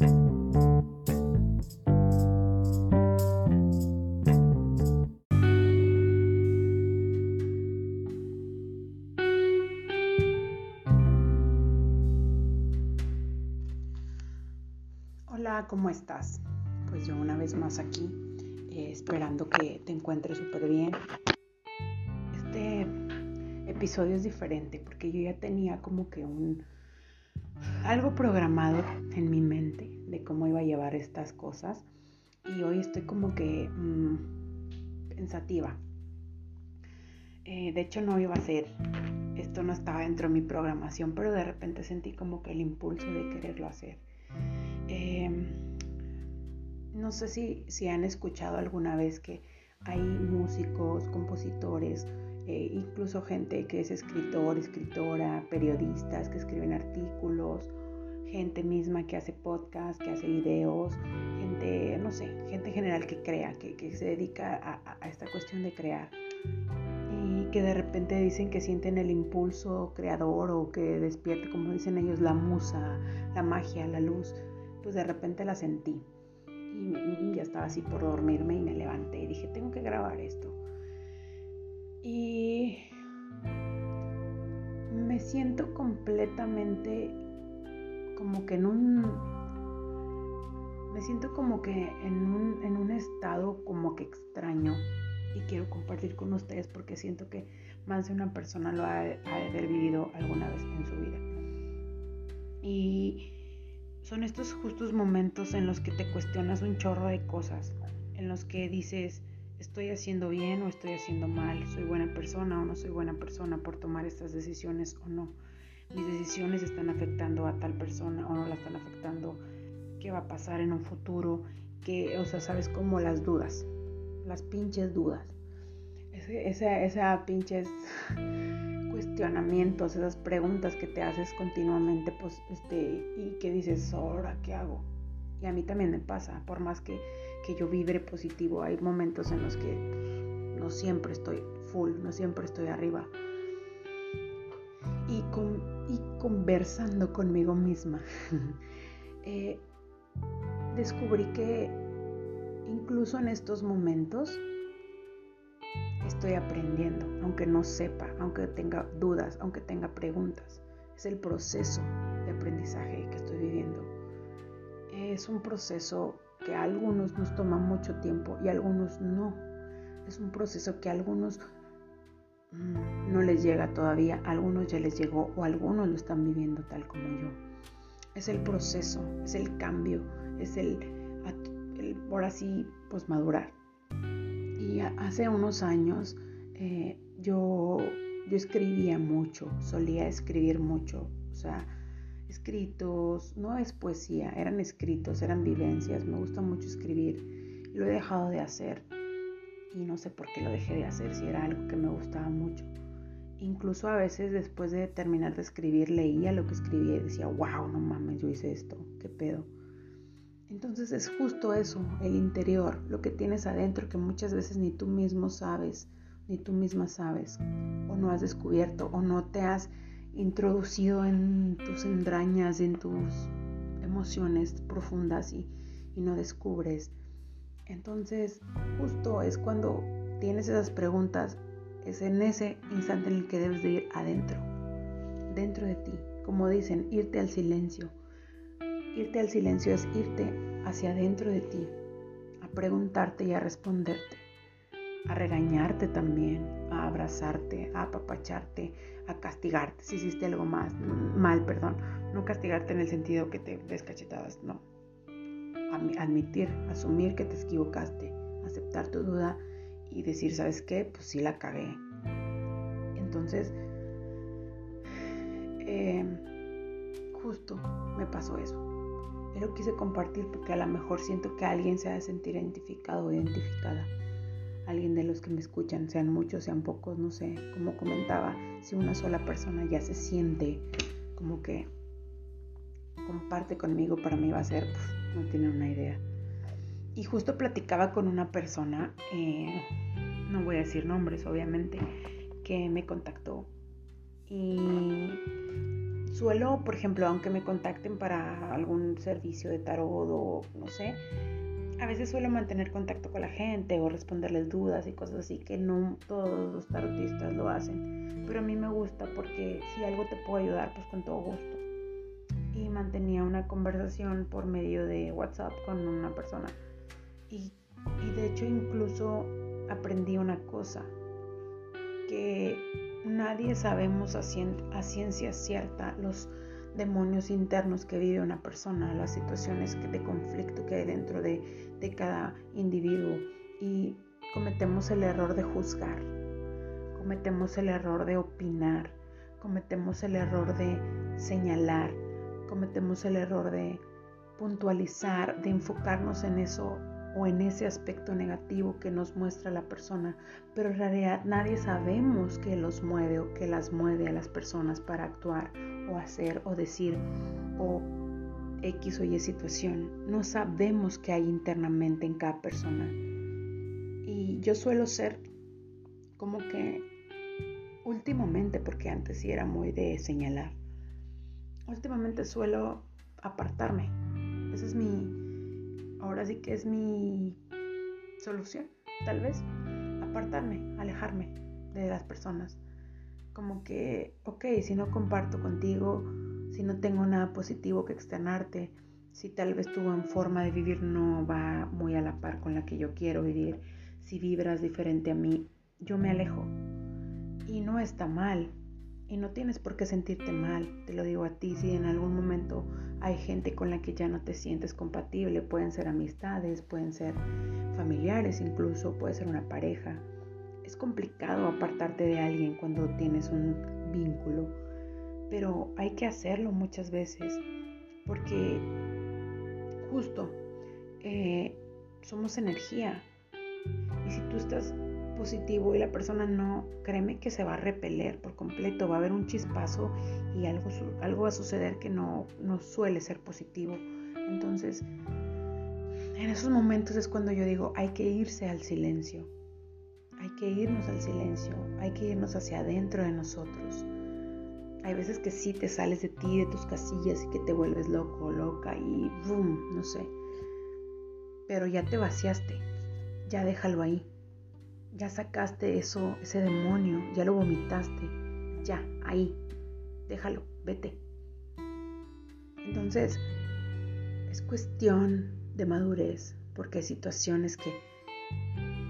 Hola, ¿cómo estás? Pues yo una vez más aquí, eh, esperando que te encuentres súper bien. Este episodio es diferente porque yo ya tenía como que un algo programado en mi mente de cómo iba a llevar estas cosas y hoy estoy como que mm, pensativa. Eh, de hecho no iba a ser, esto no estaba dentro de mi programación, pero de repente sentí como que el impulso de quererlo hacer. Em, no sé si, si han escuchado alguna vez que hay músicos, compositores, eh, incluso gente que es escritor, escritora, periodistas que escriben artículos, gente misma que hace podcast, que hace videos, gente, no sé, gente en general que crea, que, se dedica a, a, esta cuestión de crear. Y que de repente dicen que sienten el impulso creador o que despierte, como dicen ellos, la musa, la magia, la luz pues de repente la sentí. Y ya estaba así por dormirme y me levanté y dije, tengo que grabar esto. Y me siento completamente como que en un... Me siento como que en un, en un estado como que extraño y quiero compartir con ustedes porque siento que más de una persona lo ha, ha de haber vivido alguna vez en su vida. Y son estos justos momentos en los que te cuestionas un chorro de cosas, en los que dices, estoy haciendo bien o estoy haciendo mal, soy buena persona o no soy buena persona por tomar estas decisiones o no. Mis decisiones están afectando a tal persona o no la están afectando, qué va a pasar en un futuro, que, o sea, sabes como las dudas, las pinches dudas. esa, esa pinches cuestionamientos, esas preguntas que te haces continuamente, pues, este, y que dices, ahora, ¿qué hago? Y a mí también me pasa, por más que, que yo vibre positivo, hay momentos en los que no siempre estoy full, no siempre estoy arriba. Y, con, y conversando conmigo misma, eh, descubrí que incluso en estos momentos estoy aprendiendo, aunque no sepa, aunque tenga dudas, aunque tenga preguntas. Es el proceso de aprendizaje que estoy viviendo. Es un proceso que a algunos nos toma mucho tiempo y a algunos no. Es un proceso que a algunos no les llega todavía, algunos ya les llegó o algunos lo están viviendo tal como yo. Es el proceso, es el cambio, es el, el por así, pues madurar. Y hace unos años eh, yo, yo escribía mucho, solía escribir mucho, o sea, escritos, no es poesía, eran escritos, eran vivencias, me gusta mucho escribir, lo he dejado de hacer y no sé por qué lo dejé de hacer, si era algo que me gustaba mucho. Incluso a veces después de terminar de escribir leía lo que escribía y decía, wow, no mames, yo hice esto, qué pedo. Entonces es justo eso, el interior, lo que tienes adentro que muchas veces ni tú mismo sabes, ni tú misma sabes, o no has descubierto, o no te has introducido en tus entrañas, en tus emociones profundas y, y no descubres. Entonces justo es cuando tienes esas preguntas, es en ese instante en el que debes de ir adentro, dentro de ti, como dicen, irte al silencio. Irte al silencio es irte hacia adentro de ti, a preguntarte y a responderte, a regañarte también, a abrazarte, a apapacharte, a castigarte si hiciste algo más, mal, perdón, no castigarte en el sentido que te des cachetadas, no. Admitir, asumir que te equivocaste, aceptar tu duda y decir, ¿sabes qué? Pues sí la cagué. Entonces, eh, justo me pasó eso. Pero quise compartir porque a lo mejor siento que alguien se ha de sentir identificado o identificada. Alguien de los que me escuchan, sean muchos, sean pocos, no sé. Como comentaba, si una sola persona ya se siente como que comparte conmigo, para mí va a ser, no tiene una idea. Y justo platicaba con una persona, eh, no voy a decir nombres obviamente, que me contactó y suelo, por ejemplo, aunque me contacten para algún servicio de tarot o no sé, a veces suelo mantener contacto con la gente o responderles dudas y cosas así que no todos los tarotistas lo hacen. Pero a mí me gusta porque si algo te puedo ayudar, pues con todo gusto. Y mantenía una conversación por medio de WhatsApp con una persona. Y, y de hecho incluso aprendí una cosa, que nadie sabemos a, ciencia cierta los demonios internos que vive una persona, las situaciones de conflicto que hay dentro de, de cada individuo y cometemos el error de juzgar, cometemos el error de opinar, cometemos el error de señalar, cometemos el error de puntualizar, de enfocarnos en eso o en ese aspecto negativo que nos muestra la persona, pero en realidad nadie sabemos qué los mueve o qué las mueve a las personas para actuar o hacer o decir o X o Y situación. No sabemos qué hay internamente en cada persona. Y yo suelo ser como que últimamente, porque antes sí era muy de señalar, últimamente suelo apartarme. Esa es mi, ahora sí que es mi solución, tal vez, apartarme, alejarme de las personas. Como que, ok, si no comparto contigo, si no tengo nada positivo que externarte, si tal vez tu forma de vivir no va muy a la par con la que yo quiero vivir, si vibras diferente a mí, yo me alejo. Y no está mal, y no tienes por qué sentirte mal, te lo digo a ti, si en algún momento hay gente con la que ya no te sientes compatible, pueden ser amistades, pueden ser familiares incluso, puede ser una pareja. Es complicado apartarte de alguien cuando tienes un vínculo, pero hay que hacerlo muchas veces porque justo eh, somos energía y si tú estás y la persona no, créeme que se va a repeler por completo, va a haber un chispazo y algo, algo va a suceder que no, no suele ser positivo. Entonces, en esos momentos es cuando yo digo, hay que irse al silencio, hay que irnos al silencio, hay que irnos hacia adentro de nosotros. Hay veces que sí te sales de ti, de tus casillas y que te vuelves loco, loca y boom, no sé. Pero ya te vaciaste, ya déjalo ahí ya sacaste eso, ese demonio, ya lo vomitaste, ya, ahí, déjalo, vete. Entonces, es cuestión de madurez, porque hay situaciones que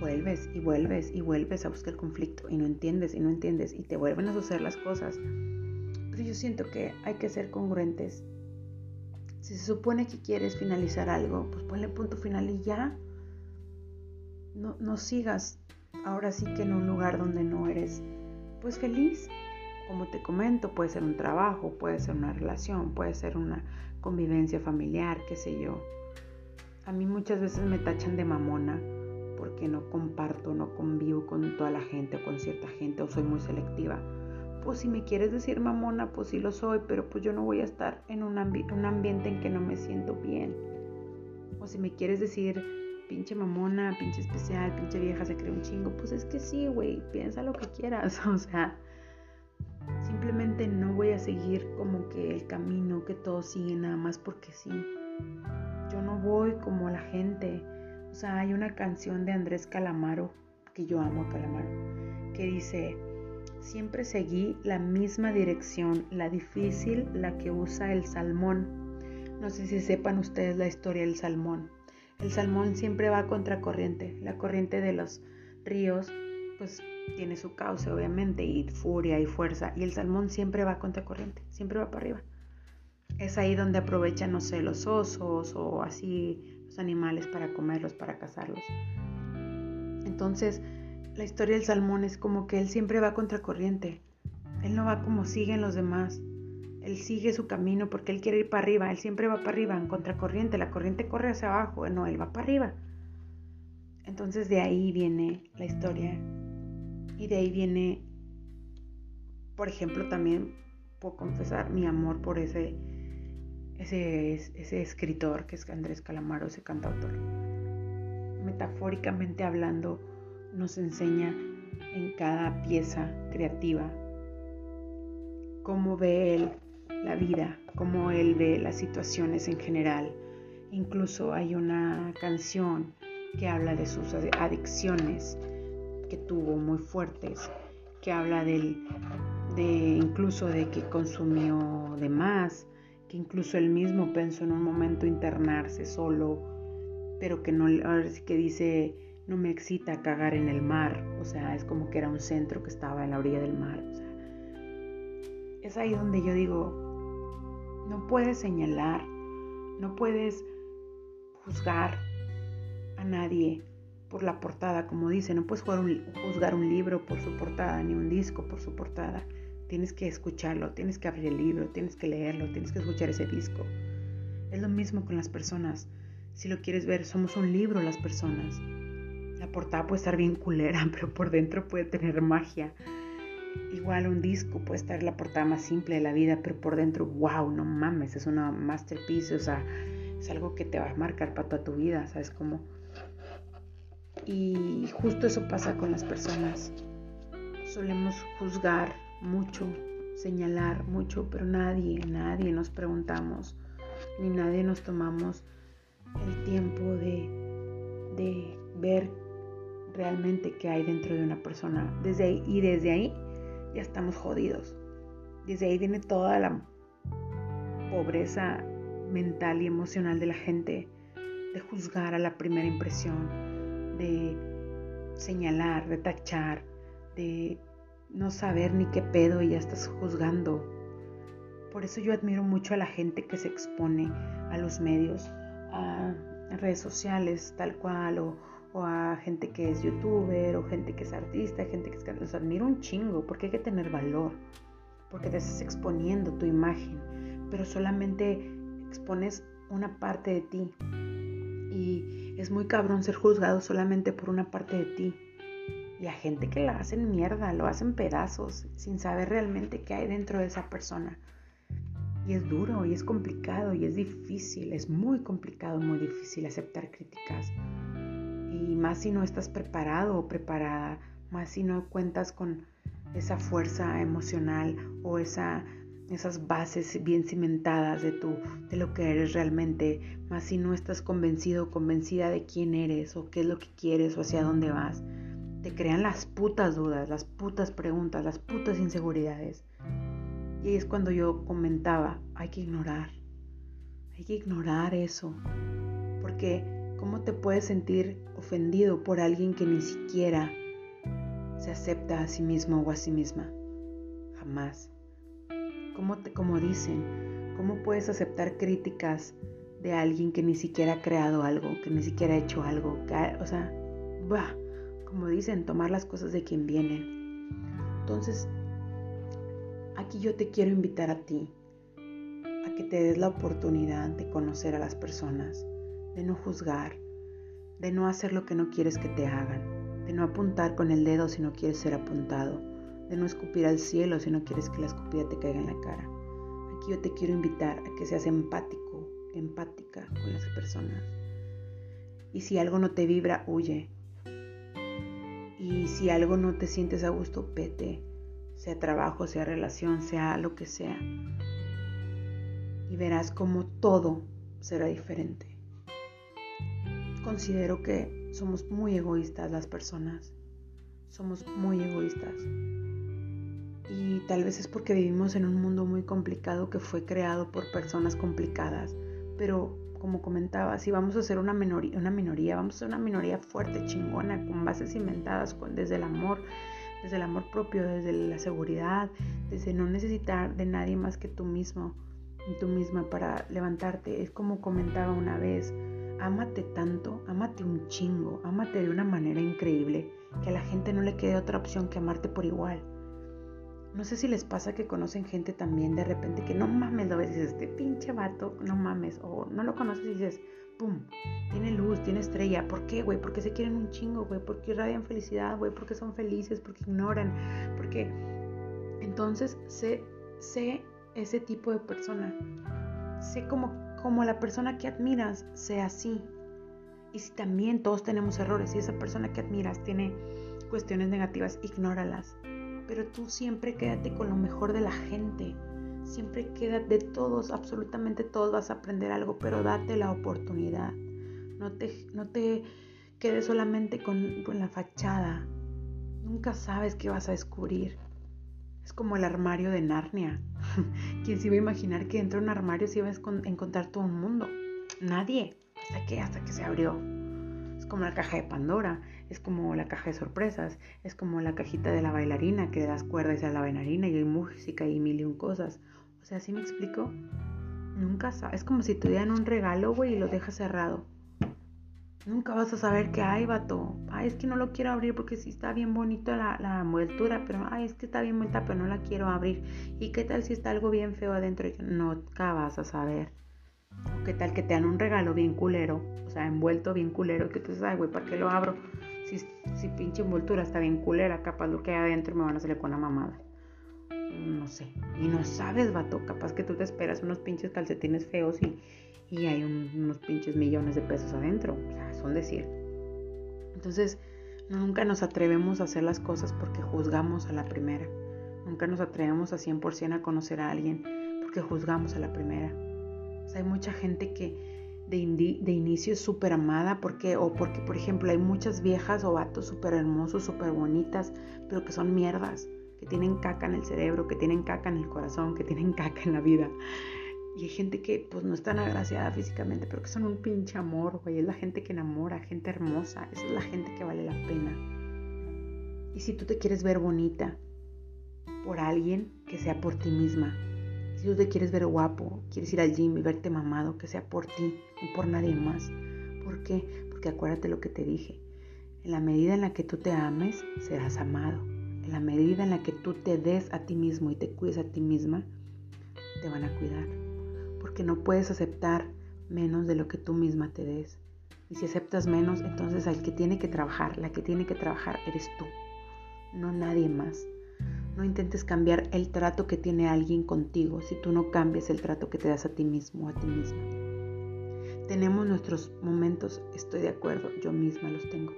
vuelves y vuelves y vuelves a buscar conflicto y no entiendes y no entiendes y te vuelven a suceder las cosas. Pero yo siento que hay que ser congruentes. Si se supone que quieres finalizar algo, pues ponle punto final y ya. No, no sigas ahora sí que en un lugar donde no eres pues feliz. Como te comento, puede ser un trabajo, puede ser una relación, puede ser una convivencia familiar, qué sé yo. A mí muchas veces me tachan de mamona porque no comparto, no convivo con toda la gente o con cierta gente o soy muy selectiva. Pues si me quieres decir mamona, pues sí lo soy, pero pues yo no voy a estar en un, un ambiente en que no me siento bien. O si me quieres decir pinche mamona, pinche especial, pinche vieja, se cree un chingo. Pues es que sí, güey, piensa lo que quieras. O sea, simplemente no voy a seguir como que el camino que todos siguen nada más porque sí. Yo no voy como la gente. O sea, hay una canción de Andrés Calamaro, que yo amo a Calamaro, que dice, siempre seguí la misma dirección, la difícil, la que usa el salmón. No sé si sepan ustedes la historia del salmón. El salmón siempre va contracorriente. La corriente de los ríos, pues tiene su cauce, obviamente, y furia y fuerza. Y el salmón siempre va contracorriente, siempre va para arriba. Es ahí donde aprovechan, no sé, los osos o así los animales para comerlos, para cazarlos. Entonces, la historia del salmón es como que él siempre va contracorriente. Él no va como siguen los demás. Él sigue su camino porque él quiere ir para arriba, él siempre va para arriba, en contracorriente, la corriente corre hacia abajo, no, él va para arriba. Entonces de ahí viene la historia y de ahí viene, por ejemplo, también puedo confesar mi amor por ese, ese, ese escritor que es Andrés Calamaro, ese cantautor. Metafóricamente hablando, nos enseña en cada pieza creativa cómo ve él la vida, cómo él ve las situaciones en general. Incluso hay una canción que habla de sus adicciones que tuvo muy fuertes, que habla del, de incluso de que consumió de más, que incluso él mismo pensó en un momento internarse solo, pero que no, que dice, no me excita cagar en el mar, o sea, es como que era un centro que estaba en la orilla del mar, es ahí donde yo digo, no puedes señalar, no puedes juzgar a nadie por la portada, como dice, no puedes juzgar un libro por su portada, ni un disco por su portada. Tienes que escucharlo, tienes que abrir el libro, tienes que leerlo, tienes que escuchar ese disco. Es lo mismo con las personas. Si lo quieres ver, somos un libro las personas. La portada puede estar bien culera, pero por dentro puede tener magia. Igual un disco puede estar la portada más simple de la vida, pero por dentro, wow, no mames, es una masterpiece, o sea, es algo que te va a marcar para toda tu vida, ¿sabes cómo? Y justo eso pasa con las personas. Solemos juzgar mucho, señalar mucho, pero nadie, nadie nos preguntamos, ni nadie nos tomamos el tiempo de, de ver realmente qué hay dentro de una persona. Desde ahí, y desde ahí ya estamos jodidos. Desde ahí viene toda la pobreza mental y emocional de la gente, de juzgar a la primera impresión, de señalar, de tachar, de no saber ni qué pedo y ya estás juzgando. Por eso yo admiro mucho a la gente que se expone a los medios, a redes sociales, tal cual, o, o a gente que es youtuber, o gente que es artista, gente que es... Los admiro un chingo, porque hay que tener valor, porque te estás exponiendo tu imagen, pero solamente expones una parte de ti. Y es muy cabrón ser juzgado solamente por una parte de ti. Y a gente que la hacen mierda, lo hacen pedazos, sin saber realmente qué hay dentro de esa persona. Y es duro, y es complicado, y es difícil, es muy complicado, muy difícil aceptar críticas. Y más si no estás preparado o preparada, más si no cuentas con esa fuerza emocional o esa esas bases bien cimentadas de, tu, de lo que eres realmente, más si no estás convencido o convencida de quién eres o qué es lo que quieres o hacia dónde vas. Te crean las putas dudas, las putas preguntas, las putas inseguridades. Y es cuando yo comentaba, hay que ignorar, hay que ignorar eso. Porque ¿cómo te puedes sentir ofendido por alguien que ni siquiera se acepta a sí mismo o a sí misma? Jamás. ¿Cómo, te, como dicen, cómo puedes aceptar críticas de alguien que ni siquiera ha creado algo, que ni siquiera ha hecho algo? o sea, bah, como dicen, tomar las cosas de quien vienen. Entonces, aquí yo te quiero invitar a ti, a que te des la oportunidad de conocer a las personas, de no juzgar, de no hacer lo que no quieres que te hagan, de no apuntar con el dedo si no quieres ser apuntado de no escupir al cielo si no quieres que la escupida te caiga en la cara. Aquí yo te quiero invitar a que seas empático, empática con las personas. Y si algo no te vibra, huye. Y si algo no te sientes a gusto, vete. Sea trabajo, sea relación, sea lo que sea. Y verás como todo será diferente. Considero que somos muy egoístas las personas. Somos muy egoístas. Y tal vez es porque vivimos en un mundo muy complicado que fue creado por personas complicadas. Pero como comentaba, si vamos a ser una minoría, una minoría, vamos a ser una minoría fuerte, chingona, con bases inventadas desde el amor, desde el amor propio, desde la seguridad, desde no necesitar de nadie más que tú mismo, tú misma para levantarte. Es como comentaba una vez, ámate tanto, ámate un chingo, ámate de una manera increíble, que a la gente no le quede otra opción que amarte por igual. No sé si les pasa que conocen gente también de repente que no mames, lo ves y dices, este pinche vato, no mames, o no lo conoces y dices, pum, tiene luz, tiene estrella. ¿Por qué, güey? Porque se quieren un chingo, güey. Porque irradian felicidad, güey. Porque son felices, porque ignoran. Porque entonces sé, sé ese tipo de persona. Sé como, como la persona que admiras, sea así. Y si también todos tenemos errores, y esa persona que admiras tiene cuestiones negativas, ignóralas pero tú siempre quédate con lo mejor de la gente. Siempre queda de todos, absolutamente todos vas a aprender algo, pero date la oportunidad. No te, no te quedes solamente con, con la fachada. Nunca sabes qué vas a descubrir. Es como el armario de Narnia. ¿Quién se iba a imaginar que dentro de un armario se iba a encontrar todo un mundo? Nadie. ¿Hasta que Hasta que se abrió. Es como la caja de Pandora. Es como la caja de sorpresas. Es como la cajita de la bailarina que le das cuerda y sale la bailarina y hay música y mil y un cosas. O sea, ¿sí me explico? Nunca sabes. Es como si te dieran un regalo, güey, y lo dejas cerrado. Nunca vas a saber qué hay, vato. Ay, es que no lo quiero abrir porque sí está bien bonito la, la envoltura, pero ay, es que está bien bonita, pero no la quiero abrir. ¿Y qué tal si está algo bien feo adentro? Nunca vas a saber. Qué tal que te dan un regalo bien culero, o sea, envuelto bien culero, que tú dices, ay, güey, ¿para qué lo abro? Si, pinche envoltura está bien culera, capaz lo que hay adentro me van a salir con una mamada. No sé. Y no sabes, vato. Capaz que tú te esperas unos pinches calcetines feos y hay unos pinches millones de pesos adentro. O sea, son decir. Entonces, nunca nos atrevemos a hacer las cosas porque juzgamos a la primera. Nunca nos atrevemos a 100% a conocer a alguien porque juzgamos a la primera. Hay mucha gente que de, de inicio es súper amada porque, o porque, por ejemplo, hay muchas viejas o vatos súper hermosos, súper bonitas, pero que son mierdas, que tienen caca en el cerebro, que tienen caca en el corazón, que tienen caca en la vida. Y hay gente que pues no es tan agraciada físicamente, pero que son un pinche amor, güey. Es la gente que enamora, gente hermosa. Esa es la gente que vale la pena. Y si tú te quieres ver bonita por alguien, que sea por ti misma. Si tú te quieres ver guapo, quieres ir al gym y verte mamado, que sea por ti, no por nadie más. ¿Por qué? Porque acuérdate lo que te dije. En la medida en la que tú te ames, serás amado. En la medida en la que tú te des a ti mismo y te cuides a ti misma, te van a cuidar porque no puedes aceptar menos de lo que tú misma te des. Y si aceptas menos, entonces el que tiene que trabajar, la que tiene que trabajar eres tú, no nadie más. No intentes cambiar el trato que tiene alguien contigo si tú no cambias el trato que te das a ti mismo o a ti misma. Tenemos nuestros momentos, estoy de acuerdo, yo misma los tengo.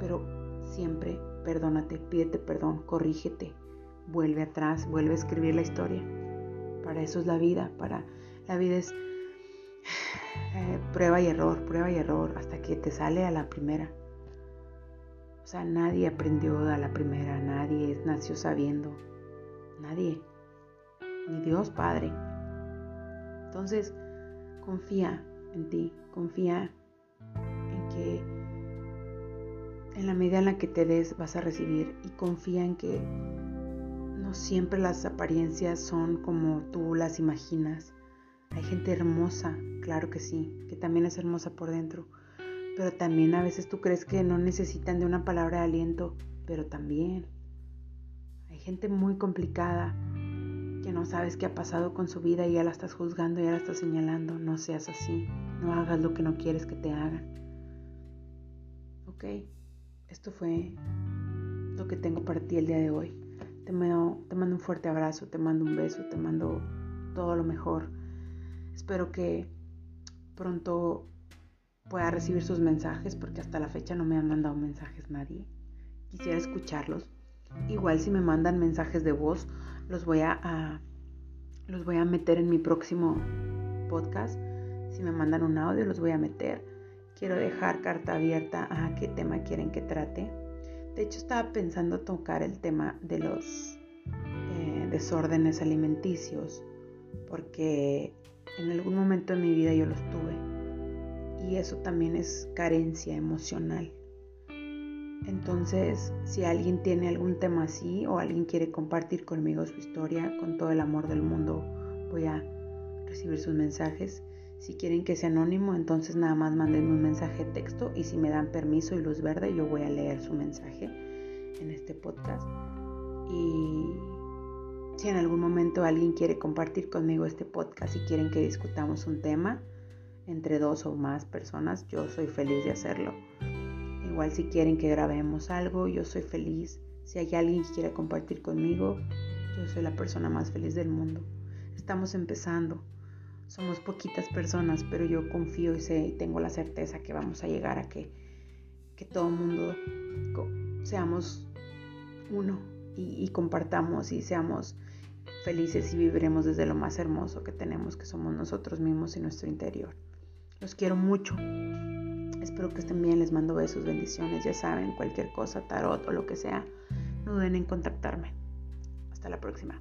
Pero siempre perdónate, pídete perdón, corrígete, vuelve atrás, vuelve a escribir la historia. Para eso es la vida, para la vida es eh, prueba y error, prueba y error, hasta que te sale a la primera. O sea, nadie aprendió a la primera, nadie nació sabiendo, nadie, ni Dios Padre. Entonces, confía en ti, confía en que en la medida en la que te des vas a recibir y confía en que no siempre las apariencias son como tú las imaginas. Hay gente hermosa, claro que sí, que también es hermosa por dentro, pero también a veces tú crees que no necesitan de una palabra de aliento, pero también hay gente muy complicada que no sabes qué ha pasado con su vida y ya la estás juzgando, ya la estás señalando. No seas así, no hagas lo que no quieres que te hagan. Ok, esto fue lo que tengo para ti el día de hoy. Te mando, te mando un fuerte abrazo, te mando un beso, te mando todo lo mejor. Espero que pronto pueda recibir sus mensajes porque hasta la fecha no me han mandado mensajes nadie. Quisiera escucharlos. Igual si me mandan mensajes de voz, los voy a, los voy a meter en mi próximo podcast. Si me mandan un audio, los voy a meter. Quiero dejar carta abierta a qué tema quieren que trate. De hecho, estaba pensando tocar el tema de los eh, desórdenes alimenticios, porque en algún momento de mi vida yo los tuve. Y eso también es carencia emocional. Entonces, si alguien tiene algún tema así o alguien quiere compartir conmigo su historia, con todo el amor del mundo, voy a recibir sus mensajes. Si quieren que sea anónimo, entonces nada más manden un mensaje de texto y si me dan permiso y luz verde, yo voy a leer su mensaje en este podcast. Y si en algún momento alguien quiere compartir conmigo este podcast y quieren que discutamos un tema entre dos o más personas, yo soy feliz de hacerlo. Igual si quieren que grabemos algo, yo soy feliz. Si hay alguien que quiera compartir conmigo, yo soy la persona más feliz del mundo. Estamos empezando. Somos poquitas personas, pero yo confío y sé y tengo la certeza que vamos a llegar a que, que todo el mundo seamos uno y, compartamos y seamos felices y viviremos desde lo más hermoso que tenemos, que somos nosotros mismos y nuestro interior. Los quiero mucho. Espero que estén bien, les mando besos, bendiciones, ya saben, cualquier cosa, tarot o lo que sea, no duden en contactarme. Hasta la próxima.